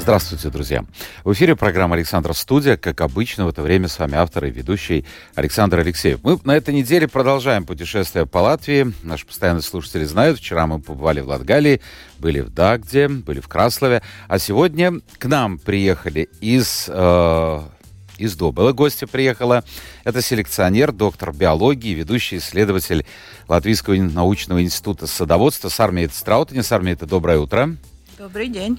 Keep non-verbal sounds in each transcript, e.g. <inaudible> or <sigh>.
Здравствуйте, друзья. В эфире программа «Александр Студия». Как обычно, в это время с вами автор и ведущий Александр Алексеев. Мы на этой неделе продолжаем путешествие по Латвии. Наши постоянные слушатели знают, вчера мы побывали в Латгалии, были в Дагде, были в Краслове. А сегодня к нам приехали из... Э, из Добыла гостья приехала. Это селекционер, доктор биологии, ведущий исследователь Латвийского научного института садоводства Сармия Страутани. Сармия, это доброе утро. Добрый день.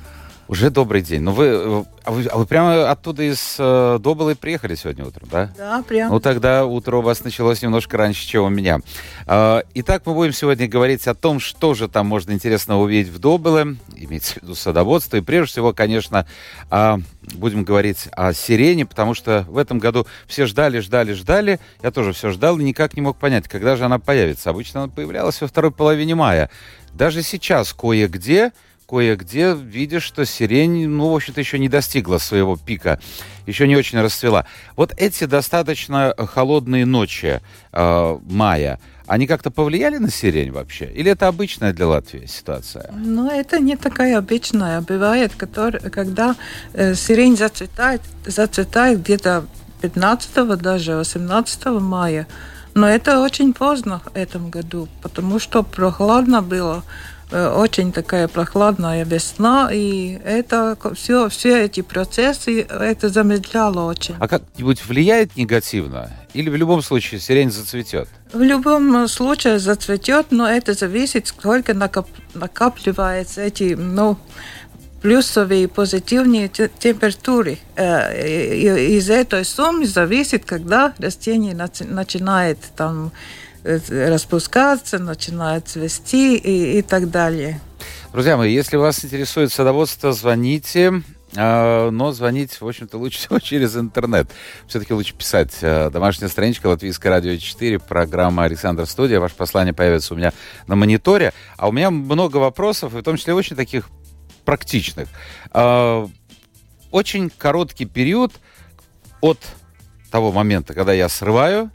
Уже добрый день. Ну вы, а вы, а вы прямо оттуда из э, Добылы приехали сегодня утром, да? Да, прямо. Ну тогда утро у вас началось немножко раньше, чем у меня. Э, итак, мы будем сегодня говорить о том, что же там можно интересного увидеть в Добыле, имеется в виду садоводство. И прежде всего, конечно, э, будем говорить о сирене, потому что в этом году все ждали, ждали, ждали. Я тоже все ждал и никак не мог понять, когда же она появится. Обычно она появлялась во второй половине мая. Даже сейчас кое-где кое-где видишь, что сирень, ну, в общем-то, еще не достигла своего пика, еще не очень расцвела. Вот эти достаточно холодные ночи э, мая, они как-то повлияли на сирень вообще? Или это обычная для Латвии ситуация? Ну, это не такая обычная. Бывает, который, когда э, сирень зацветает, зацветает где-то 15 даже 18 мая. Но это очень поздно в этом году, потому что прохладно было. Э, очень такая прохладная весна, и это все, все эти процессы это замедляло очень. А как-нибудь влияет негативно? Или в любом случае сирень зацветет? В любом случае зацветет, но это зависит, сколько накоп, накапливается эти, ну, плюсовые и позитивные температуры. Э, из этой суммы зависит, когда растение начинает там Э, распускаться, начинает цвести и, и так далее. Друзья мои, если вас интересует садоводство, звоните. А, но звонить, в общем-то, лучше всего <laughs> через интернет. Все-таки лучше писать. Э, домашняя страничка Латвийское радио 4, программа Александр Студия. Ваше послание появится у меня на мониторе. А у меня много вопросов, в том числе очень таких практичных. А, очень короткий период от того момента, когда я срываю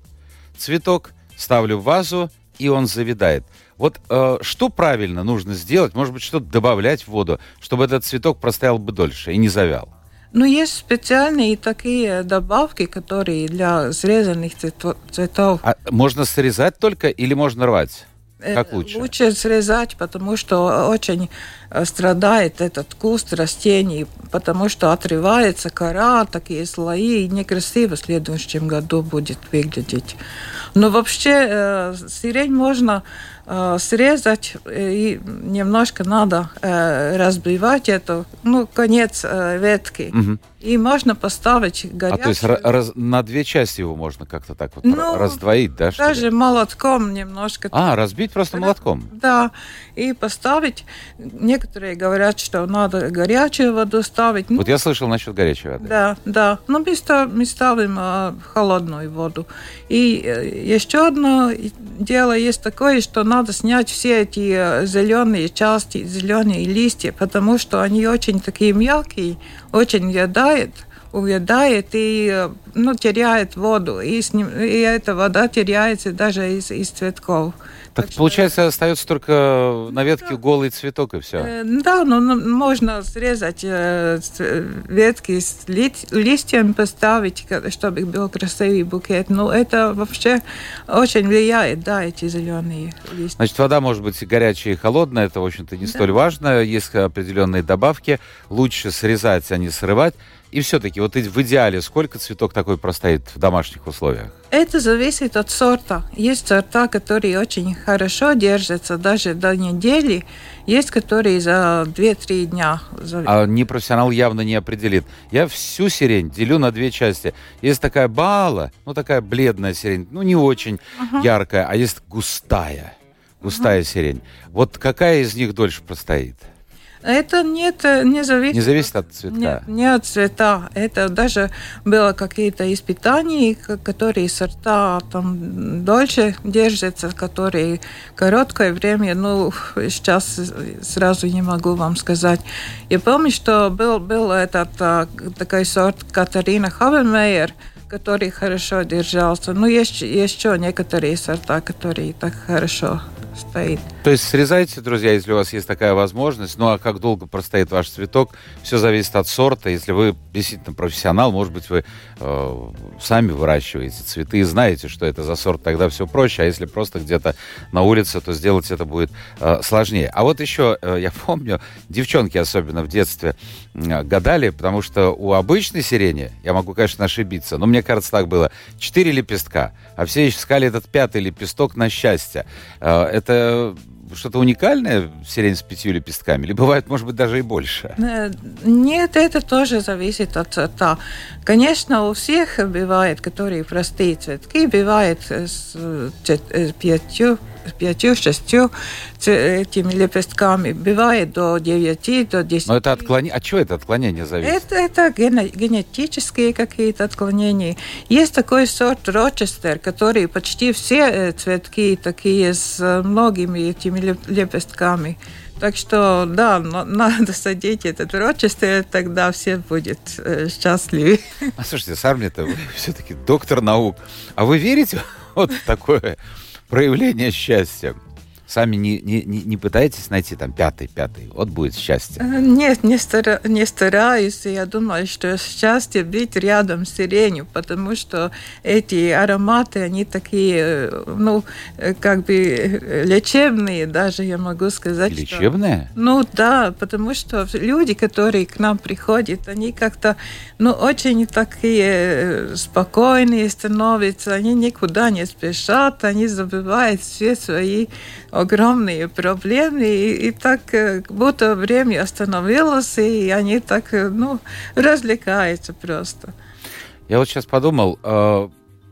цветок, ставлю в вазу, и он завидает. Вот э, что правильно нужно сделать? Может быть, что-то добавлять в воду, чтобы этот цветок простоял бы дольше и не завял? Ну, есть специальные такие добавки, которые для срезанных цветов. А можно срезать только или можно рвать? Э, как лучше? Лучше срезать, потому что очень э, страдает этот куст растений, потому что отрывается кора, такие слои, и некрасиво в следующем году будет выглядеть. Но вообще э, сирень можно срезать э, и немножко надо э, разбивать эту, ну, конец э, ветки. Угу. И можно поставить горячую. А то есть раз, на две части его можно как-то так вот ну, раздвоить, да? Даже молотком немножко. А, разбить просто молотком? Да, и поставить. Некоторые говорят, что надо горячую воду ставить. Вот я слышал насчет горячей воды. Да, да. Но мы, мы ставим э, холодную воду. И э, еще одно дело есть такое, что надо снять все эти э, зеленые части, зеленые листья, потому что они очень такие мягкие, очень въедает, увядает и э, ну, теряет воду. И, с ним, и эта вода теряется даже из, из цветков. Так, так получается, что... остается только на ветке да. голый цветок и все. Э, да, но ну, можно срезать э, ветки с ли, листьями, поставить, чтобы был красивый букет. Но это вообще очень влияет, да, эти зеленые листья. Значит, вода может быть горячая и холодная, это, в общем-то, не да. столь важно. Есть определенные добавки. Лучше срезать, а не срывать. И все-таки, вот в идеале, сколько цветок такой простоит в домашних условиях? Это зависит от сорта. Есть сорта, которые очень хорошо держатся даже до недели. Есть, которые за 2-3 дня. А непрофессионал явно не определит. Я всю сирень делю на две части. Есть такая бала, ну такая бледная сирень, ну не очень uh-huh. яркая, а есть густая, густая uh-huh. сирень. Вот какая из них дольше простоит? Это нет, не зависит. Не зависит от цвета? Нет, не от цвета. Это даже было какие-то испытания, которые сорта там дольше держатся, которые короткое время, ну, сейчас сразу не могу вам сказать. Я помню, что был, был этот а, такой сорт Катарина Хавемейер, который хорошо держался. Ну, есть еще некоторые сорта, которые так хорошо стоит. То есть срезайте, друзья, если у вас есть такая возможность. Ну а как долго простоит ваш цветок, все зависит от сорта. Если вы действительно профессионал, может быть, вы э, сами выращиваете цветы и знаете, что это за сорт, тогда все проще. А если просто где-то на улице, то сделать это будет э, сложнее. А вот еще, э, я помню, девчонки особенно в детстве э, гадали, потому что у обычной сирени, я могу, конечно, ошибиться, но мне кажется, так было, четыре лепестка, а все искали этот пятый лепесток на счастье. Э, это что-то уникальное сирень с пятью лепестками? Или бывает, может быть, даже и больше? Э, нет, это тоже зависит от цвета. Конечно, у всех бывает, которые простые цветки, бывает с э, пятью пятью, шестью этими лепестками. Бывает до девяти, до десяти. Но это отклонение. От чего это отклонение зависит? Это, это генетические какие-то отклонения. Есть такой сорт Рочестер, который почти все цветки такие с многими этими лепестками. Так что, да, надо садить этот Рочестер, тогда все будет э, счастливы. А слушайте, Сармлета, вы все-таки доктор наук. А вы верите вот в такое проявление счастья. Сами не, не, не пытаетесь найти там пятый, пятый. Вот будет счастье. Э, нет, не, стара, не стараюсь. Я думаю, что счастье быть рядом с сиренью, потому что эти ароматы, они такие, э, ну, э, как бы лечебные даже, я могу сказать. Лечебные? Что, ну да, потому что люди, которые к нам приходят, они как-то, ну, очень такие спокойные становятся, они никуда не спешат, они забывают все свои огромные проблемы, и, и так э, будто время остановилось, и они так, э, ну, развлекаются просто. Я вот сейчас подумал, э,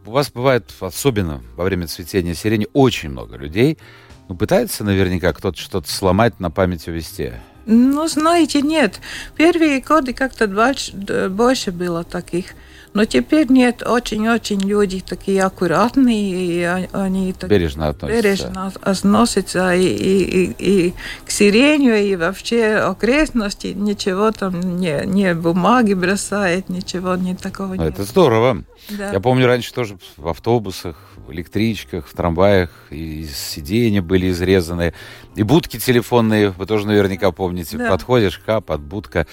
у вас бывает, особенно во время цветения сирени, очень много людей, ну, пытается наверняка кто-то что-то сломать, на память увести. Ну, знаете, нет. Первые годы как-то больше, больше было таких. Но теперь нет, очень-очень люди такие аккуратные, и они так бережно относятся. Бережно относятся и, и, и, и к сиренью, и вообще окрестности, ничего там не, не бумаги бросает, ничего не такого ну, нет. Это здорово. Да. Я помню раньше тоже в автобусах, в электричках, в трамваях, и сиденья были изрезаны, и будки телефонные, вы тоже наверняка помните, да. подходишь, кап, будка,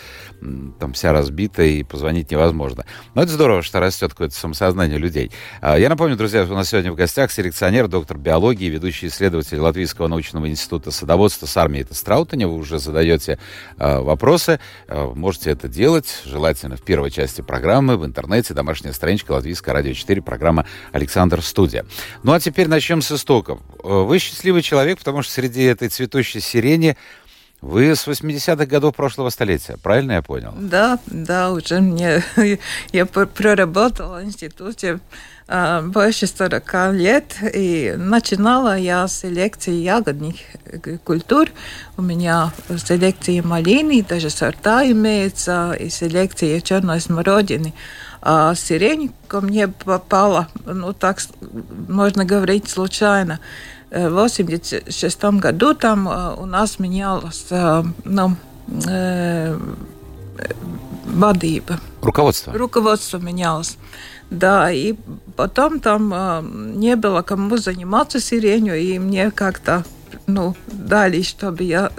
там вся разбита, и позвонить невозможно. Но это здорово, что растет какое-то самосознание людей. А, я напомню, друзья, у нас сегодня в гостях селекционер, доктор биологии, ведущий исследователь Латвийского научного института садоводства с армией Страутаня. Вы уже задаете а, вопросы, а, можете это делать, желательно в первой части программы, в интернете, домашняя страничка Латвийское радио 4, программа «Александр Студия». Ну а теперь начнем с истоков. Вы счастливый человек, потому что среди этой цветущей сирени вы с 80-х годов прошлого столетия, правильно я понял? Да, да, уже мне... <laughs> Я проработала в институте а, больше 40 лет, и начинала я с селекции ягодных э, культур. У меня селекция малины, даже сорта имеется, и селекция черной смородины. А сирень ко мне попала, ну так можно говорить, случайно. В 86 году там у нас менялась ну, vadība. Руководство. Руководство менялось. Да, и потом там э, не было кому заниматься сиренью, и мне как-то ну, дали, чтобы я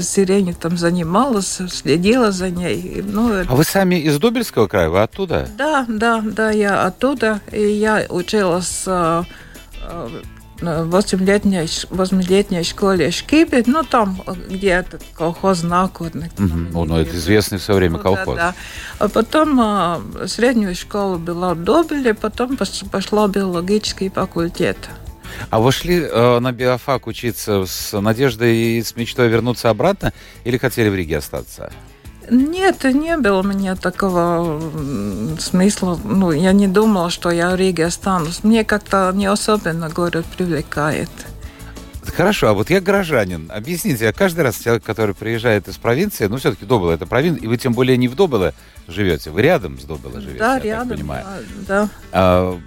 сиренью там занималась, следила за ней. Ну, а вы сами из Дубельского края? Вы оттуда? Да, да, да, я оттуда. И я училась э, восьмилетней, восьмилетней школе Шкибе, ну там, где этот колхоз Накодник. Угу. Ну, это известный все время колхоз. Да, да. А потом а, среднюю школу была в Добеле, потом пошла биологический факультет. А вы шли э, на биофак учиться с надеждой и с мечтой вернуться обратно или хотели в Риге остаться? Нет, не было у меня такого смысла. Ну, я не думала, что я в Риге останусь. Мне как-то не особенно город привлекает. Хорошо, а вот я горожанин. Объясните, а каждый раз человек, который приезжает из провинции, ну, все-таки Добыло это провинция, и вы тем более не в Добыло живете, вы рядом с Добыло живете, Да, я рядом, так понимаю. да. да. А,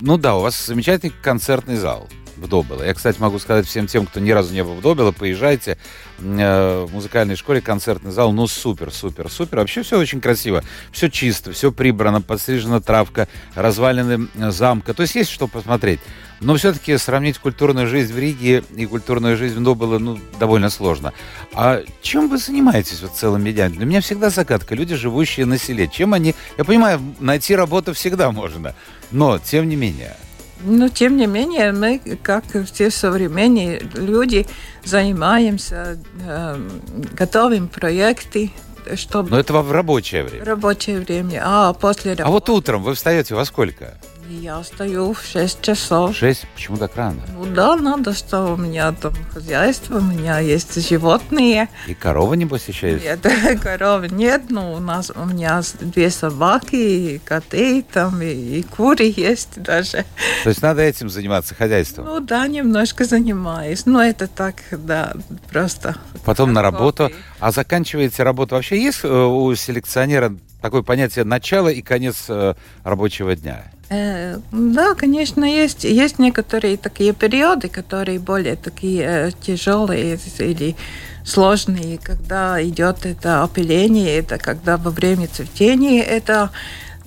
ну да, у вас замечательный концертный зал в Добыло. Я, кстати, могу сказать всем тем, кто ни разу не был в Добыло, поезжайте э, в музыкальной школе, концертный зал, ну супер, супер, супер. Вообще все очень красиво, все чисто, все прибрано, подстрижена травка, развалины э, замка. То есть есть что посмотреть. Но все-таки сравнить культурную жизнь в Риге и культурную жизнь в Добыло, ну, довольно сложно. А чем вы занимаетесь вот целыми днями? Для меня всегда загадка. Люди, живущие на селе. Чем они... Я понимаю, найти работу всегда можно. Но, тем не менее... Но, тем не менее, мы, как все современные люди, занимаемся, э, готовим проекты, чтобы... Но это в рабочее время. Рабочее время. А после работы... А вот утром вы встаете во сколько? Я стою в 6 часов. 6? Почему так рано? Ну да, надо, что у меня там хозяйство, у меня есть животные. И корова, небось, еще есть? Нет, <laughs> коровы нет, но у нас у меня две собаки, и коты там, и, и куры есть даже. То есть надо этим заниматься, хозяйством? Ну да, немножко занимаюсь, но это так, да, просто. Потом на работу. А заканчиваете работу? Вообще есть э, у селекционера такое понятие начала и конец э, рабочего дня? Э, да, конечно, есть, есть некоторые такие периоды, которые более такие э, тяжелые или сложные, когда идет это опыление, это когда во время цветения это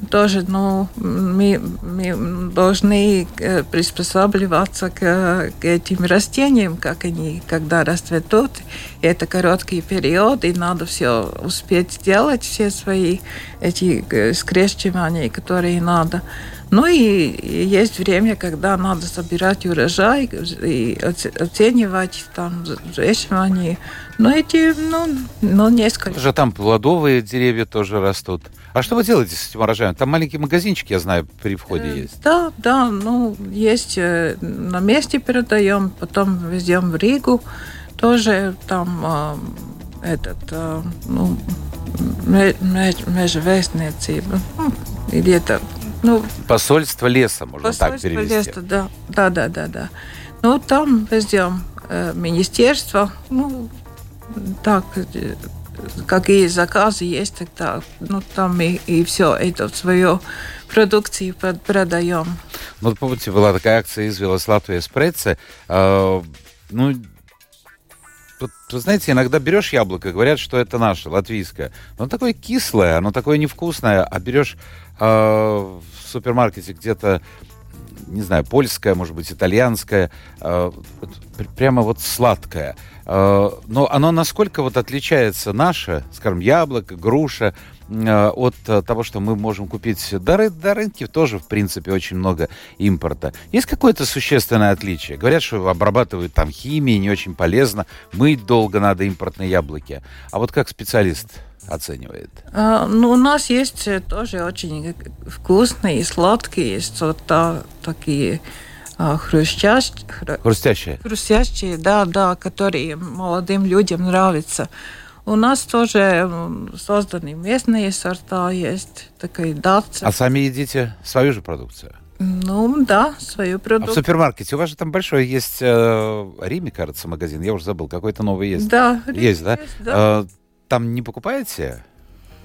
тоже ну, мы, мы должны э, приспосабливаться к, к этим растениям, как они когда расцветут. И это короткий период, и надо все успеть сделать, все свои эти скрещивания, которые надо. Ну и, есть время, когда надо собирать урожай и оценивать там взвешивание. Но эти, ну, ну несколько. Же там плодовые деревья тоже растут. А что вы делаете с этим урожаем? Там маленький магазинчик, я знаю, при входе э, есть. Да, да, ну, есть э, на месте передаем, потом везем в Ригу. Тоже там э, этот, э, ну, межвестница, ну, это ну, посольство леса, можно посольство так перевести. Леса, да, да, да, да, да. Ну, там везем э, министерство, ну, так, э, какие заказы есть, тогда, ну, там и, и все это в свою продукцию продаем. Ну, помните, была такая акция «Извелась Латвия Спреце». Э, ну, Тут, вы знаете, иногда берешь яблоко, говорят, что это наше, латвийское. Но оно такое кислое, оно такое невкусное, а берешь э, в супермаркете где-то, не знаю, польское, может быть, итальянское, э, прямо вот сладкое. Э, но оно насколько вот отличается наше, скажем, яблоко, груша, от э, того, что мы можем купить до, до рынки, тоже, в принципе, очень много импорта. Есть какое-то существенное отличие? Говорят, что обрабатывают там химией, не очень полезно, мыть долго надо импортные яблоки. А вот как специалист оценивает? А, ну, у нас есть тоже очень вкусные и сладкие сорта, такие а, хрустящие. Хрустящие? Хрустящие, да, да, которые молодым людям нравятся. У нас тоже созданы местные сорта, есть такая датца. А сами едите свою же продукцию? Ну, да, свою продукцию. А в супермаркете у вас же там большой есть э, Риме, кажется, магазин. Я уже забыл, какой-то новый есть. Да, есть, да? Есть, да. Э, там не покупаете?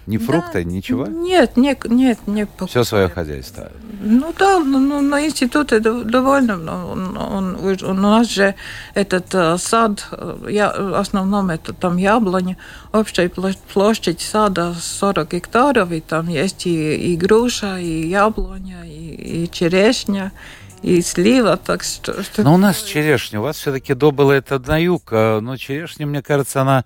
Ни фрукта, да. ничего? Нет, нет, нет, не покупаю. Все свое хозяйство? Ну да, ну, ну на институте довольно. Он, он, у нас же этот э, сад, э, я, в основном это там яблони, общая площадь сада 40 гектаров, и там есть и, и груша, и яблоня, и, и черешня и слива, так что... Но у нас черешня, у вас все-таки добыла это на юг, а, но черешня, мне кажется, она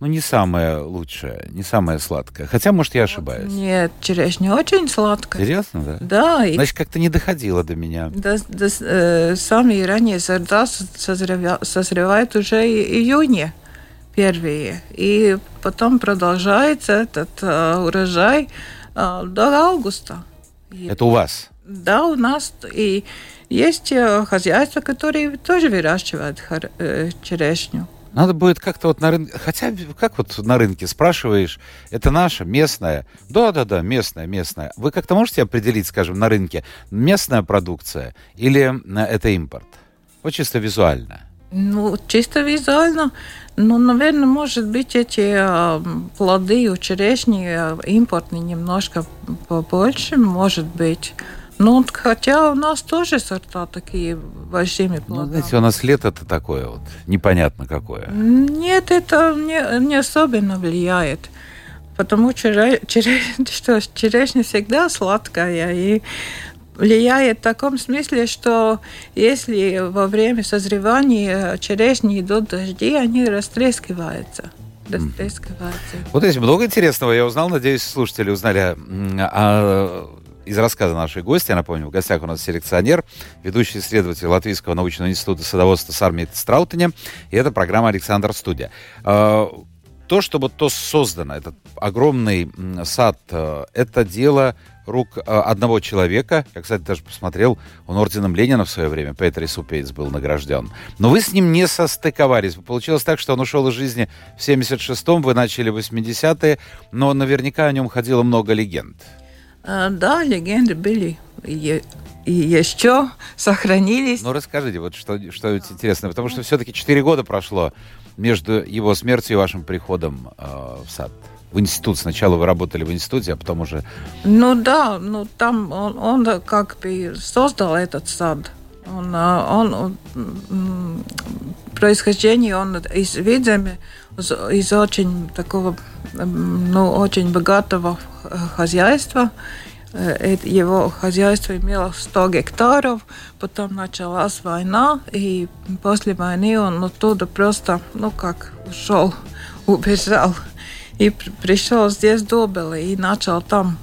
ну, не самая лучшая, не самая сладкая. Хотя, может, я ошибаюсь. Нет, черешня очень сладкая. Серьезно, да? Да. Значит, как-то не доходило до меня. Да, да, э, самые ранние сорта созревают, созревают уже июне первые. И потом продолжается этот э, урожай э, до августа. Это у вас? Да, у нас. И есть э, хозяйства, которые тоже выращивают э, черешню. Надо будет как-то вот на рынке, хотя как вот на рынке спрашиваешь, это наша, местная? Да-да-да, местная, местная. Вы как-то можете определить, скажем, на рынке, местная продукция или э, это импорт? Вот чисто визуально. Ну, чисто визуально, ну, наверное, может быть, эти э, плоды у черешни э, импортные немножко побольше, может быть. Ну, хотя у нас тоже сорта такие большими плодами. Ну, знаете, у нас лето-то такое вот, непонятно какое. Нет, это не, не особенно влияет. Потому <laughs> что черешня всегда сладкая. И влияет в таком смысле, что если во время созревания черешни идут дожди, они растрескиваются. Растрескиваются. Вот здесь много интересного я узнал. Надеюсь, слушатели узнали о из рассказа нашей гости, я напомню, в гостях у нас селекционер, ведущий исследователь Латвийского научного института садоводства Сармии Страутене, и это программа «Александр Студия». А, то, чтобы то создано, этот огромный сад, э, это дело рук э, одного человека. Я, кстати, даже посмотрел, он орденом Ленина в свое время, Петр Супейц был награжден. Но вы с ним не состыковались. Получилось так, что он ушел из жизни в 76-м, вы начали в 80-е, но наверняка о нем ходило много легенд. А, да, легенды были. И, еще сохранились. Ну, расскажите, вот что, что интересно, потому что все-таки 4 года прошло между его смертью и вашим приходом э, в сад? В институт. Сначала вы работали в институте, а потом уже... Ну да, ну там он, он как бы создал этот сад. Он, а, он, он происхождение, он из Видземи, из очень такого, ну, очень богатого хозяйства. Его хозяйство имело 100 гектаров, потом началась война, и после войны он оттуда просто, ну как, ушел, убежал. И пришел здесь до Белы и начал там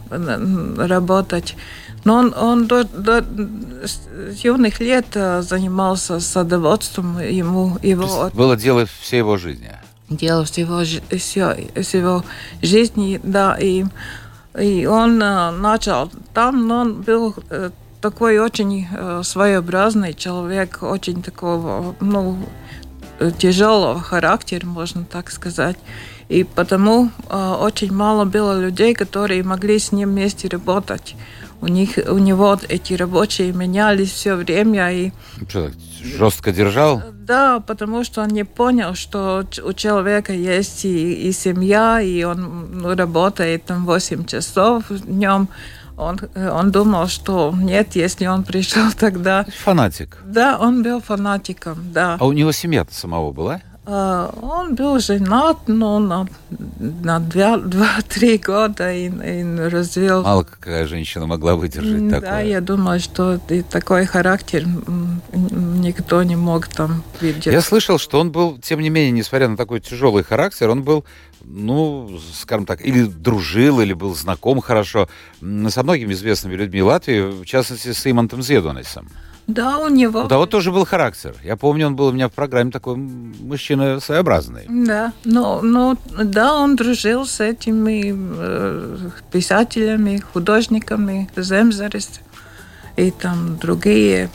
работать. Но он, он до, до юных лет занимался садоводством. Ему, его... было дело всей его жизни? Дело всего, всего жизни, да. И и он э, начал там, но он был э, такой очень э, своеобразный человек, очень такого, ну, тяжелого характера, можно так сказать. И потому очень мало было людей, которые могли с ним вместе работать. У, них, у него эти рабочие менялись все время. И... Что, жестко держал? Да, потому что он не понял, что у человека есть и, и семья, и он ну, работает там 8 часов днем. Он, он думал, что нет, если он пришел <laughs> тогда... Фанатик. Да, он был фанатиком, да. А у него семья-то самого была? Uh, он был женат, но на, на два-три года и, и развел. Мало какая женщина могла выдержать да, такое. Да, я думаю, что и такой характер никто не мог там видеть. Я слышал, что он был, тем не менее, несмотря на такой тяжелый характер, он был, ну, скажем так, или дружил, или был знаком хорошо со многими известными людьми Латвии, в частности, с Имантом Зедонесом. Да, у него. У того тоже был характер. Я помню, он был у меня в программе такой мужчина своеобразный. Да, но, но да, он дружил с этими э, писателями, художниками, Земзарис и там другие.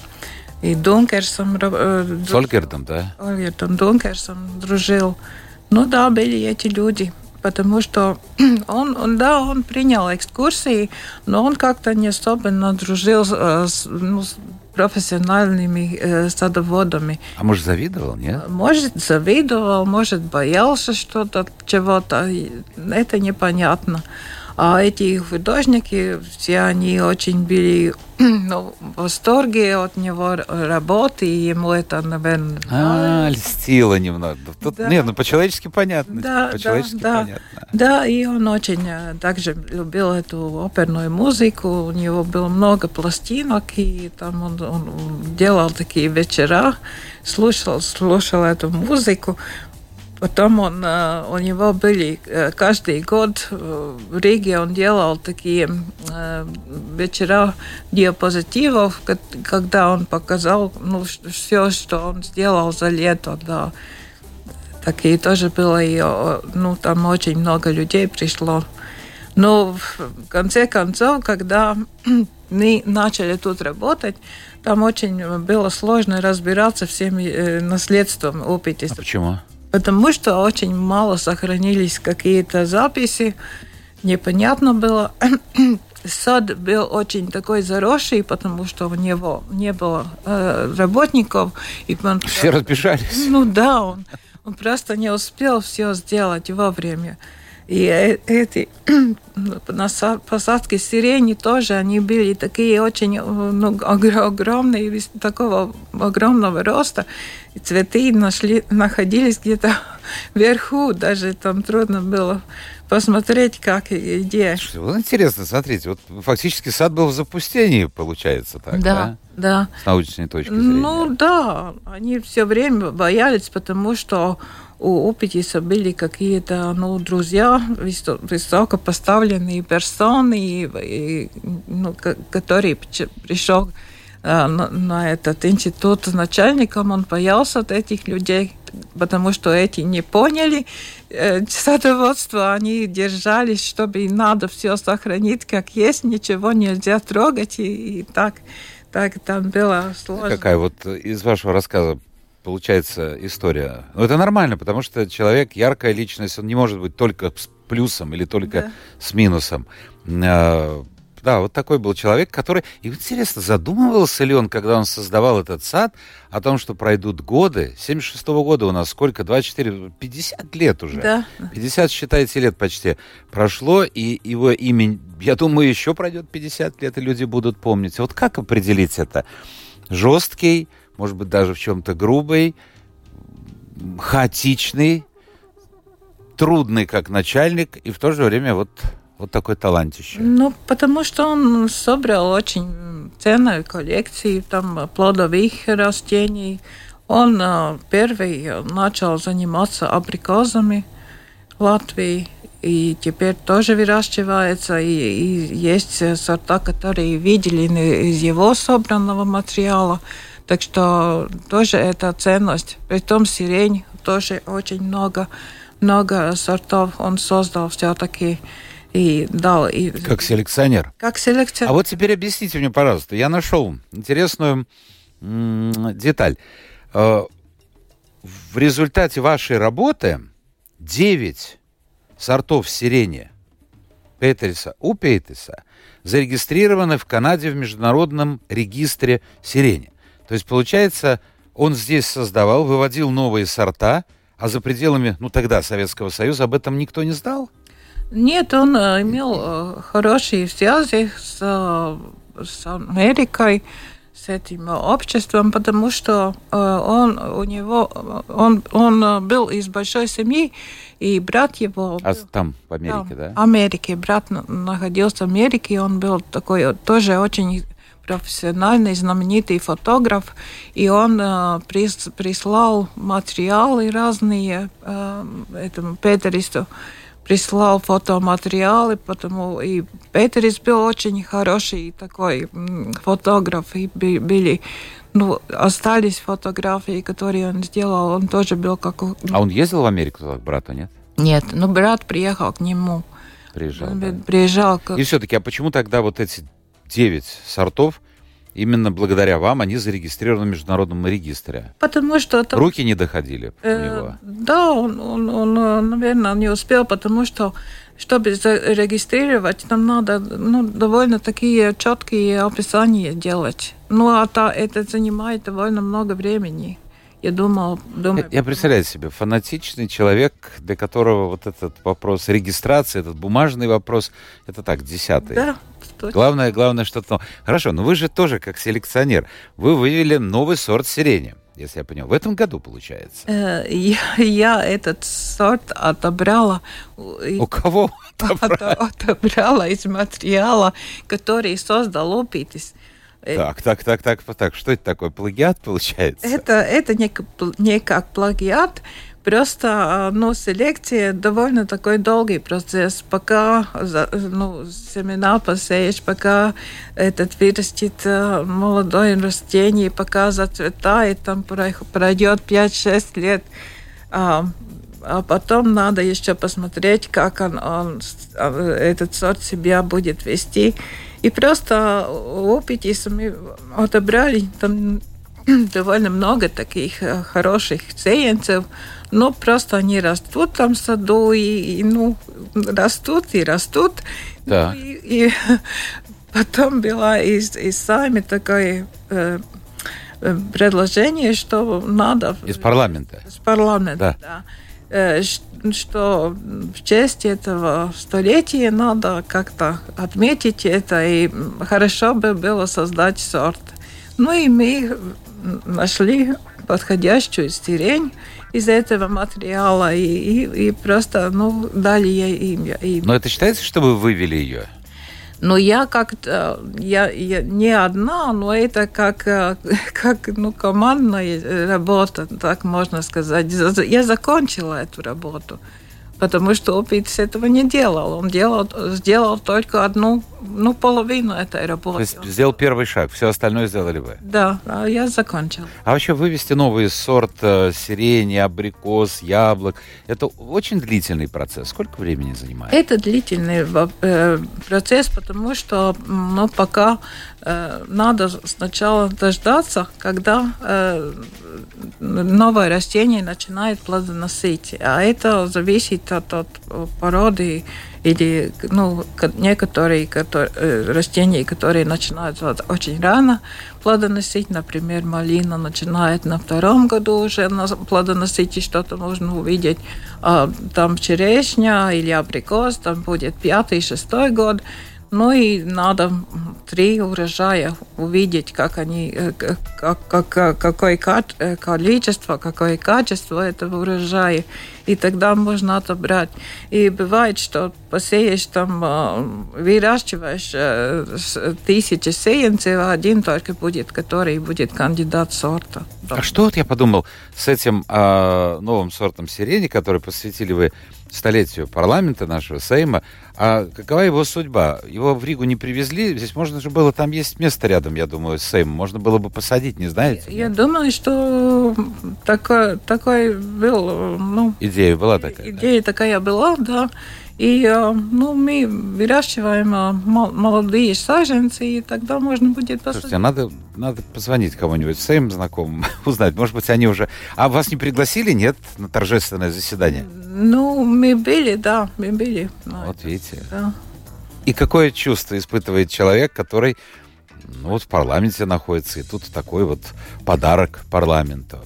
И Дункерсом. Э, с Ольгертом, да? Ольгертом Дункерсом дружил. Ну да, были эти люди потому что <clears throat> он, он, да, он принял экскурсии, но он как-то не особенно дружил э, с, ну, с профессиональными э, садоводами. А может, завидовал, нет? Может, завидовал, может, боялся что-то, чего-то. Это непонятно. А эти художники, все они очень были <clears throat> ну, в восторге от него работы, и ему это, наверное, А, льстило немного. Тут, да. Нет, ну по-человечески понятно. Да, по-человечески да, понятно. Да, и он очень э, также любил эту оперную музыку, у него было много пластинок, и там он, он делал такие вечера, слушал, слушал эту музыку. Потом он, у него были каждый год в Риге он делал такие вечера диапозитивов, когда он показал ну, все, что он сделал за лето. Да. Такие тоже было, и, ну, там очень много людей пришло. Но в конце концов, когда мы начали тут работать, там очень было сложно разбираться всеми наследством опыта. А почему? Потому что очень мало сохранились какие-то записи, непонятно было. <clears throat> сад был очень такой заросший, потому что у него не было э, работников. И он, все разбежались. Ну да, он, он просто не успел все сделать вовремя. И э, эти <clears throat> посадки сирени тоже, они были такие очень ну, огромные, такого огромного роста. И цветы нашли, находились где-то <laughs> вверху, даже там трудно было посмотреть, как и где. Вот интересно, смотрите, вот фактически сад был в запустении, получается так, да? Да, да. С научной точки зрения. Ну да, они все время боялись, потому что у Упитиса были какие-то ну, друзья, высоко поставленные персоны, и, и, ну, которые пришел на, на этот институт с начальником, он боялся от этих людей, потому что эти не поняли э, садоводство, они держались, чтобы надо все сохранить как есть, ничего нельзя трогать, и, и так, так там было сложно. Какая вот из вашего рассказа получается история? Ну, это нормально, потому что человек, яркая личность, он не может быть только с плюсом или только да. с минусом. А, да, вот такой был человек, который... И интересно, задумывался ли он, когда он создавал этот сад, о том, что пройдут годы? 76 -го года у нас сколько? 24, 50 лет уже. Да. 50, считайте, лет почти прошло, и его имя, я думаю, еще пройдет 50 лет, и люди будут помнить. Вот как определить это? Жесткий, может быть, даже в чем-то грубый, хаотичный, трудный как начальник, и в то же время вот вот такой талантище? Ну, потому что он собрал очень ценную коллекцию там плодовых растений. Он э, первый начал заниматься абрикозами Латвии. И теперь тоже выращивается. И, и есть сорта, которые видели из его собранного материала. Так что тоже это ценность. Притом сирень тоже очень много, много сортов он создал все-таки и дал. И... Как селекционер? Как селекционер. А вот теперь объясните мне, пожалуйста, я нашел интересную деталь. Э, в результате вашей работы 9 сортов сирени Петериса, у Петериса зарегистрированы в Канаде в Международном регистре сирени. То есть, получается, он здесь создавал, выводил новые сорта, а за пределами, ну тогда Советского Союза об этом никто не знал? Нет, он э, имел э, хорошие связи с, э, с Америкой, с этим обществом, потому что он у него он он был из большой семьи и брат его а там в Америке, да? В Америке брат находился в Америке, он был такой тоже очень профессиональный, знаменитый фотограф, и он э, прис, прислал материалы разные э, этому Петеристу прислал фотоматериалы, потому и Петерис был очень хороший такой фотограф, и были ну, остались фотографии, которые он сделал, он тоже был как... А он ездил в Америку к брату, нет? Нет, ну брат приехал к нему. Приезжал, он да. Приезжал. К... И все-таки, а почему тогда вот эти девять сортов Именно благодаря вам они зарегистрированы в международном регистре. Потому что это... Руки не доходили э, у него. Да, он, он, он, наверное, не успел, потому что чтобы зарегистрировать, нам надо ну, довольно такие четкие описания делать. Ну, а то, это занимает довольно много времени. Я думал, думаю... Я, я представляю себе, фанатичный человек, для которого вот этот вопрос регистрации, этот бумажный вопрос, это так, десятый. Да, точно. Главное, главное что-то... Хорошо, но вы же тоже как селекционер. Вы вывели новый сорт сирени, если я понял. В этом году, получается. Э, я, я этот сорт отобрала... У кого <laughs> отобрали? Отобрала из материала, который создал Опитис. Э, так, так, так, так, так. Что это такое? Плагиат получается? Это, это не, не как плагиат, просто а, ну, селекция довольно такой долгий процесс, пока ну, семена посеешь, пока этот вырастет э, молодое растение, пока зацветает, там пройдет 5-6 лет. А, а потом надо еще посмотреть, как он, он, этот сорт себя будет вести. И просто опыте мы отобрали там <clears throat> довольно много таких э, хороших сеянцев, но просто они растут там в саду, и, и ну, растут и растут. Да. Ну, и, и <laughs> потом была из, из сами такое э, э, предложение, что надо... Из парламента. Из парламента, да. да э, что в честь этого столетия надо как-то отметить это, и хорошо бы было создать сорт. Ну и мы нашли подходящую сирень из этого материала и, и, и просто ну, дали ей имя. Но это считается, что вы вывели ее? Но я как-то, я, я не одна, но это как, э, <laughs> как ну, командная работа, так можно сказать. Я закончила эту работу потому что Опитс этого не делал. Он делал, сделал только одну, ну, половину этой работы. То есть сделал первый шаг, все остальное сделали вы? Да, а я закончил. А вообще вывести новый сорт э, сирени, абрикос, яблок, это очень длительный процесс. Сколько времени занимает? Это длительный э, процесс, потому что, ну, пока э, надо сначала дождаться, когда новое растение начинает плодоносить. А это зависит от, от породы или ну, некоторые которые, э, растения, которые начинают очень рано плодоносить, например, малина начинает на втором году уже плодоносить, и что-то можно увидеть. А, там черешня или абрикос, там будет пятый, шестой год. Ну и надо три урожая увидеть, как они, э, как, как, какое э, количество, какое качество этого урожая. И тогда можно отобрать. И бывает, что посеешь там, э, выращиваешь тысячи сеянцев, а один только будет, который будет кандидат сорта. А что вот я подумал с этим э, новым сортом сирени, который посвятили вы столетию парламента нашего Сейма. А какова его судьба? Его в Ригу не привезли? Здесь можно же было, там есть место рядом, я думаю, с Сеймом. Можно было бы посадить, не знаете? Я нет? думаю, что такой, такой был, ну... Идея была такая? Идея да? такая была, да. И э, ну, мы выращиваем э, молодые саженцы, и тогда можно будет посадить. Слушайте, а надо, надо позвонить кому-нибудь своим знакомым, <laughs> узнать. Может быть, они уже... А вас не пригласили, нет, на торжественное заседание? Ну, мы были, да, мы были. Вот видите. Да. И какое чувство испытывает человек, который ну, вот в парламенте находится, и тут такой вот подарок парламенту.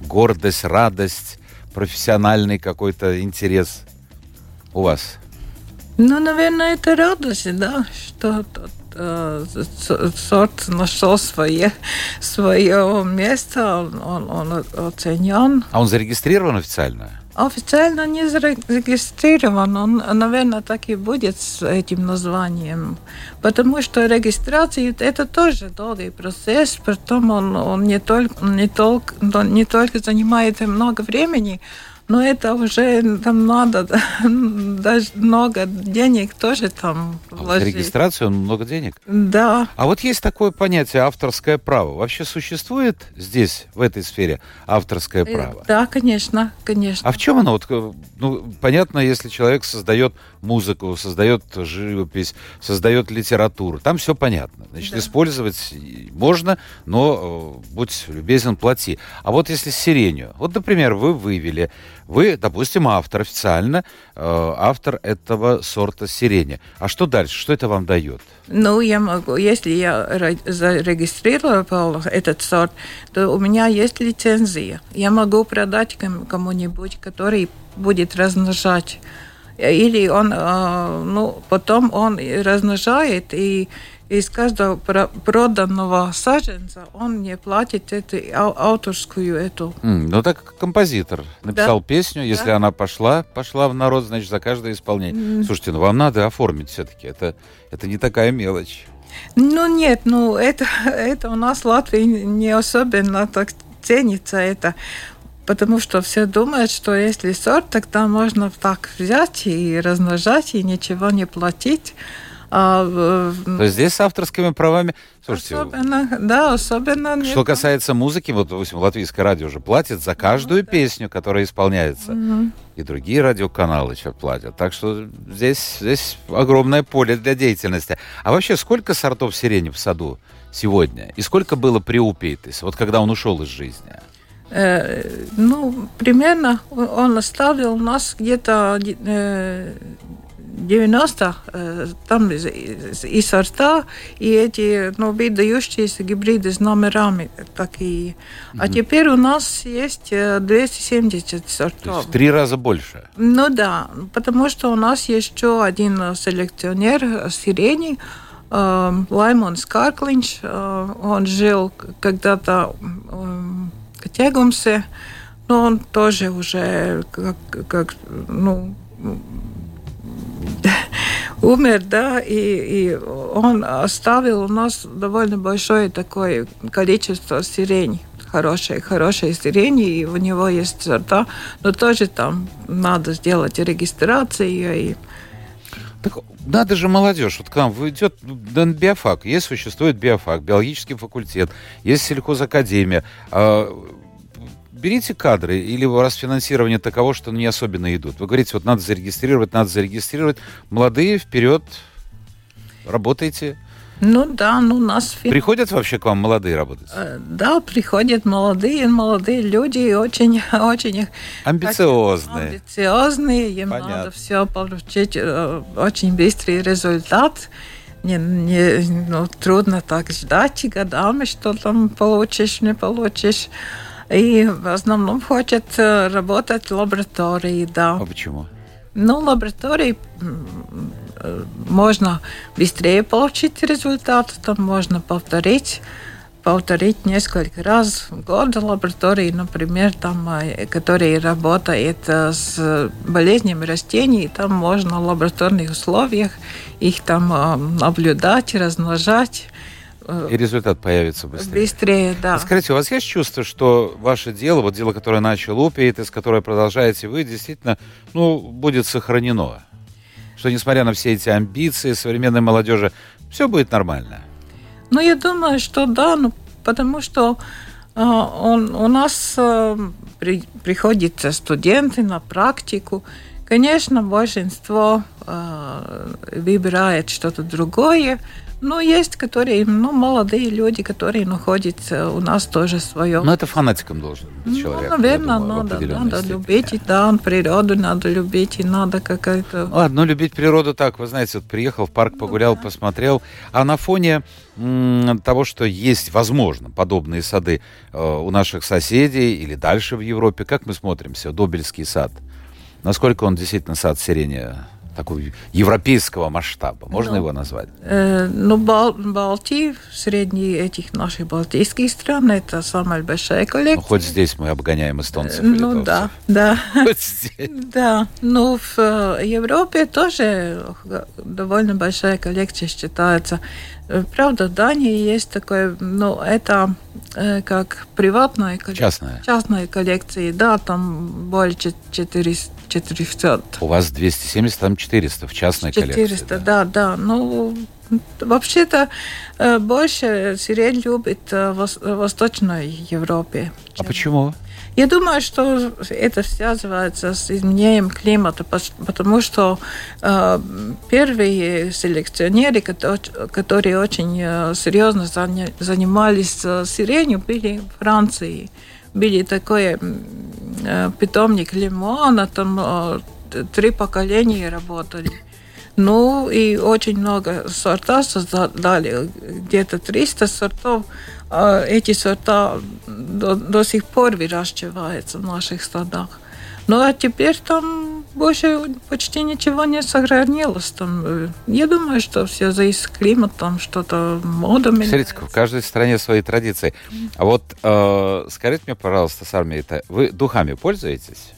Гордость, радость, профессиональный какой-то интерес – у вас? Ну, наверное, это радость, да, что тот э, сорт нашел свое, свое место, он, он оценен. А он зарегистрирован официально? Официально не зарегистрирован, он, наверное, так и будет с этим названием, потому что регистрация это тоже долгий процесс, потом он, он не, только, не, только, не только занимает много времени, но это уже там надо даже много денег тоже там а вложить. За регистрацию много денег? Да. А вот есть такое понятие авторское право. Вообще существует здесь, в этой сфере, авторское э, право? Да, конечно, конечно. А в чем оно? Вот, э, ну, понятно, если человек создает музыку, создает живопись, создает литературу, там все понятно. Значит, да. использовать можно, но э, будь любезен, плати. А вот если сиренью, вот, например, вы вывели вы, допустим, автор официально, э, автор этого сорта сирени. А что дальше? Что это вам дает? Ну, я могу, если я зарегистрировал этот сорт, то у меня есть лицензия. Я могу продать кому-нибудь, который будет размножать или он, э, ну, потом он размножает и из каждого проданного саженца он мне платит эту авторскую эту. Mm, ну так композитор написал да. песню, если да. она пошла, пошла в народ, значит за каждое исполнение. Mm. Слушайте, ну вам надо оформить все-таки, это это не такая мелочь. Ну нет, ну это <laughs> это у нас в Латвии не особенно так ценится это потому что все думают, что если сорт, тогда можно так взять и размножать, и ничего не платить. А, То есть здесь с авторскими правами... Слушайте, особенно, да, особенно... Что касается музыки, вот, допустим, латвийское радио уже платит за каждую ну, да. песню, которая исполняется. Угу. И другие радиоканалы сейчас платят. Так что здесь, здесь огромное поле для деятельности. А вообще, сколько сортов сирени в саду сегодня? И сколько было при Упейтес, вот когда он ушел из жизни? Э, ну, примерно он оставил нас где-то э, 90 э, там и сорта, и эти ну, выдающиеся гибриды с номерами такие. А теперь у нас есть 270 сортов. То есть в три раза больше? Ну да, потому что у нас еще один селекционер сирени, Лаймонс Карклинч. Он жил когда-то в Тегумсе, но он тоже уже как, как ну, <laughs> умер, да, и, и он оставил у нас довольно большое такое количество сирени хорошие, хорошие сирени, и у него есть сорта, но тоже там надо сделать регистрацию. И... Так надо же молодежь. Вот к нам идет на биофак. Есть существует биофак, биологический факультет, есть сельхозакадемия. Берите кадры, или у вас финансирование таково, что не особенно идут. Вы говорите, вот надо зарегистрировать, надо зарегистрировать. Молодые, вперед, работайте. Ну да, ну нас... Приходят вообще к вам молодые работать? Э, да, приходят молодые, молодые люди, очень, <laughs> очень... Амбициозные. Амбициозные, им Понятно. надо все получить, э, очень быстрый результат. Не, не, ну, трудно так ждать годами, что там получишь, не получишь. И в основном хочет э, работать в лаборатории, да. А почему? Ну, в лаборатории э, можно быстрее получить результат, там можно повторить, повторить несколько раз в год в лаборатории, например, там, э, который работает с болезнями растений, там можно в лабораторных условиях их там наблюдать, размножать, и результат появится быстрее. Быстрее, да. Скажите, у вас есть чувство, что ваше дело, вот дело, которое начал Упит, с которое продолжаете вы, действительно, ну, будет сохранено? Что, несмотря на все эти амбиции современной молодежи, все будет нормально? Ну, я думаю, что да, ну, потому что э, он, у нас э, при, приходят студенты на практику. Конечно, большинство э, выбирает что-то другое, ну, есть, которые, ну, молодые люди, которые находятся у нас тоже свое. Но это фанатиком должен быть ну, человек. Ну, наверное, думаю, надо, надо степени. любить, да, природу надо любить, и надо какая-то... Ладно, ну, любить природу так, вы знаете, вот приехал в парк, погулял, ну, да. посмотрел, а на фоне того, что есть, возможно, подобные сады э, у наших соседей или дальше в Европе, как мы смотримся, Добельский сад, насколько он действительно сад сирени такого европейского масштаба. Можно ну, его назвать? Э, ну, Бал Балтии, среди этих наших балтийских стран, это самая большая коллекция. Ну, хоть здесь мы обгоняем эстонцев э, Ну, да, да. <laughs> Хоть здесь. Да, ну, в э, Европе тоже довольно большая коллекция считается. Э, правда, в Дании есть такое, ну, это э, как приватная коллекция. Частная. Частная коллекция, да, там более 400 400. У вас 270, там 400 в частной 400, коллекции. 400, да, да. Ну, вообще-то э, больше сирень любит в Восточной Европе. А почему? Я думаю, что это связывается с изменением климата, потому что э, первые селекционеры, которые очень э, серьезно занимались э, сиренью, были в Франции. Были такой питомник лимона, там три поколения работали. Ну, и очень много сортов создали, где-то 300 сортов. А эти сорта до, до сих пор выращиваются в наших стадах. Ну, а теперь там больше почти ничего не сохранилось. Там, я думаю, что все зависит там что-то мода меняется. Смотрите, в каждой стране свои традиции. А вот э, скажите мне, пожалуйста, Сарми, вы духами пользуетесь?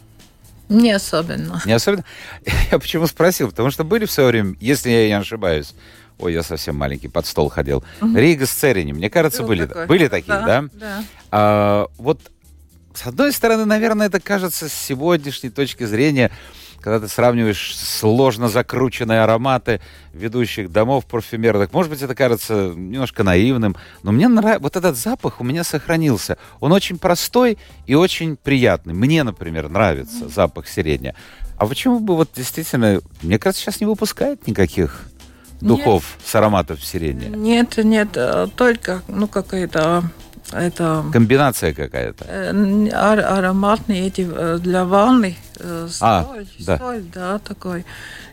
Не особенно. Не особенно? <laughs> Я почему спросил? Потому что были в свое время, если я не ошибаюсь, ой, я совсем маленький, под стол ходил, угу. Рига с Церини, мне кажется, Был были, такой. были такие, да? Да. да. А, вот, с одной стороны, наверное, это кажется с сегодняшней точки зрения когда ты сравниваешь сложно закрученные ароматы ведущих домов парфюмерных, может быть, это кажется немножко наивным, но мне нравится, вот этот запах у меня сохранился. Он очень простой и очень приятный. Мне, например, нравится запах сирени. А почему бы вот действительно, мне кажется, сейчас не выпускает никаких духов нет. с ароматов сирени? Нет, нет, э, только, ну, какая-то это... Комбинация какая-то. Э, ар ароматные эти э, для ванны. Э, а, соль, да. соль, да, такой.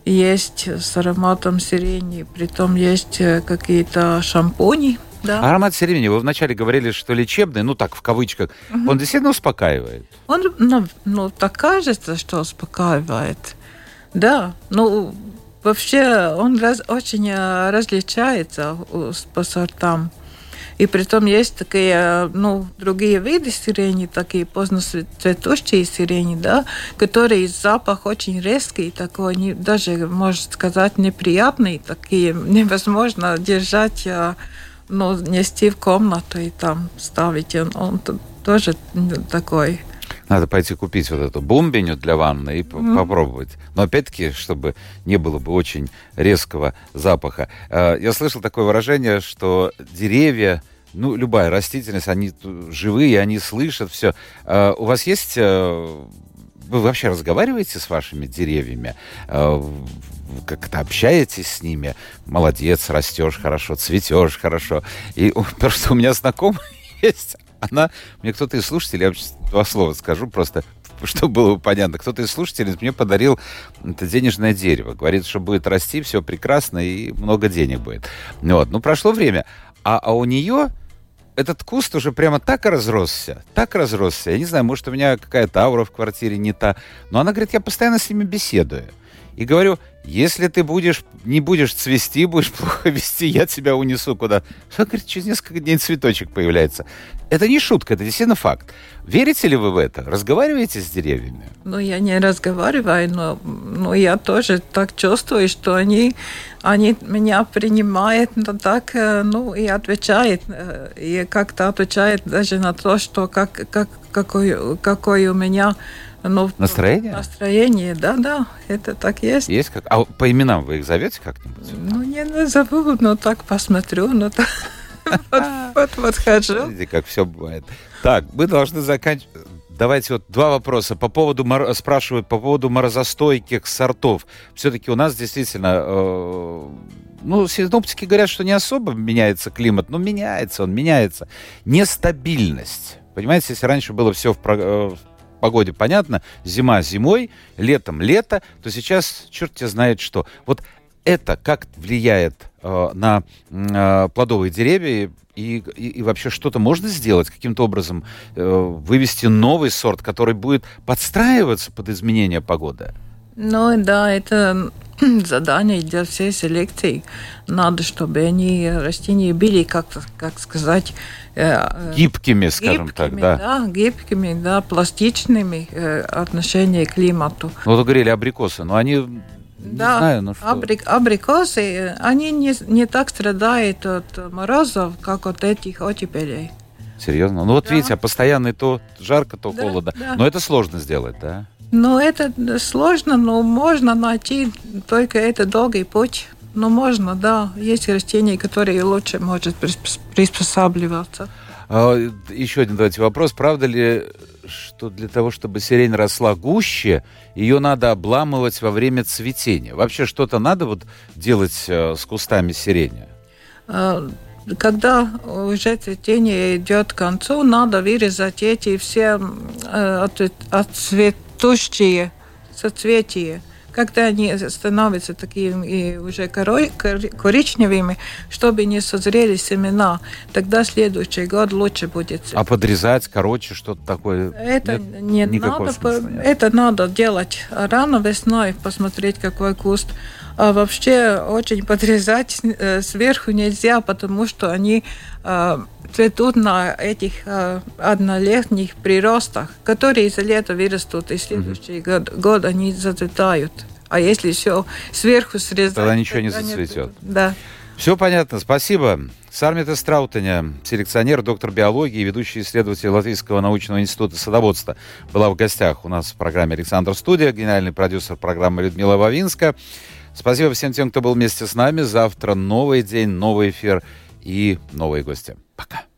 Есть с ароматом сирени. Притом есть какие-то шампуни. Да. Аромат сирени, вы вначале говорили, что лечебный, ну так, в кавычках, угу. он действительно успокаивает? Он, ну, ну, так кажется, что успокаивает. Да, ну, вообще он раз, очень различается по сортам. И при том есть такие, ну, другие виды сирени, такие поздно цветущие сирени, да, которые запах очень резкий, такой, не, даже, можно сказать, неприятный, такие <laughs> невозможно держать, а, ну, нести в комнату и там ставить. Он, он тоже такой надо пойти купить вот эту бомбиню для ванны и mm. попробовать. Но опять-таки, чтобы не было бы очень резкого запаха. Э, я слышал такое выражение, что деревья ну, любая растительность, они живые, они слышат все. А, у вас есть... Э, вы вообще разговариваете с вашими деревьями? А, как-то общаетесь с ними? Молодец, растешь хорошо, цветешь хорошо. И <laughs> просто у меня знакомый <laughs> есть, она... Мне кто-то из слушателей, я два слова скажу, просто <laughs> чтобы было понятно, кто-то из слушателей мне подарил это денежное дерево. Говорит, что будет расти, все прекрасно и много денег будет. Вот. Ну, прошло время. А, а у нее этот куст уже прямо так разросся, так разросся. Я не знаю, может, у меня какая-то аура в квартире не та. Но она говорит, я постоянно с ними беседую. И говорю, если ты будешь, не будешь цвести, будешь <laughs> плохо вести, я тебя унесу куда. Что, говорит, через несколько дней цветочек появляется. Это не шутка, это действительно факт. Верите ли вы в это? Разговариваете с деревьями? Ну, я не разговариваю, но, но я тоже так чувствую, что они, они меня принимают, но так, э, ну, и отвечают, э, и как-то отвечают даже на то, что как, как, какой, какой у меня ну, настроение? Настроение, да, да, это так есть. Есть как? А по именам вы их зовете как-нибудь? Ну, не назову, но так посмотрю, но так <laughs> вот подхожу. Видите, как все бывает. Так, мы должны заканчивать. Давайте вот два вопроса. По поводу, спрашивают по поводу морозостойких сортов. Все-таки у нас действительно, э, ну, синоптики говорят, что не особо меняется климат, но меняется он, меняется. Нестабильность. Понимаете, если раньше было все в, э, погоде понятно, зима зимой, летом лето, то сейчас черт тебя знает что. Вот это как влияет э, на э, плодовые деревья и, и, и вообще что-то можно сделать каким-то образом, э, вывести новый сорт, который будет подстраиваться под изменение погоды? Ну да, это <laughs> задание для всей селекции. Надо, чтобы они растения были, как, как сказать, э, гибкими, скажем гибкими, так, да. Да, гибкими, да, пластичными э, отношения к климату. Ну, вы говорили абрикосы, но они не да, знаю, ну что. Абрик, абрикосы, они не, не так страдают от морозов, как от этих оттепелей. Серьезно? Ну вот да. видите, а постоянно то жарко, то да, холодно. Да. Но это сложно сделать, да? Ну, это сложно, но можно найти, только это долгий путь. Но можно, да. Есть растения, которые лучше может приспосабливаться. А, еще один давайте вопрос. Правда ли, что для того, чтобы сирень росла гуще, ее надо обламывать во время цветения? Вообще что-то надо вот делать э, с кустами сирени? А, когда уже цветение идет к концу, надо вырезать эти все э, отцветущие соцветия когда они становятся такими уже коричневыми, чтобы не созрели семена, тогда следующий год лучше будет. А подрезать, короче, что-то такое? Это нет, не надо. Это надо делать рано весной, посмотреть, какой куст. А вообще очень подрезать э, сверху нельзя, потому что они э, цветут на этих э, однолетних приростах, которые за лето вырастут, и следующий mm-hmm. год, год они зацветают. А если все сверху срезать... Тогда ничего не зацветет. Да. Все понятно, спасибо. Сармита Страутаня, селекционер, доктор биологии, ведущий исследователь Латвийского научного института садоводства, была в гостях у нас в программе «Александр Студия», генеральный продюсер программы Людмила Вавинска. Спасибо всем тем, кто был вместе с нами. Завтра новый день, новый эфир и новые гости. Пока.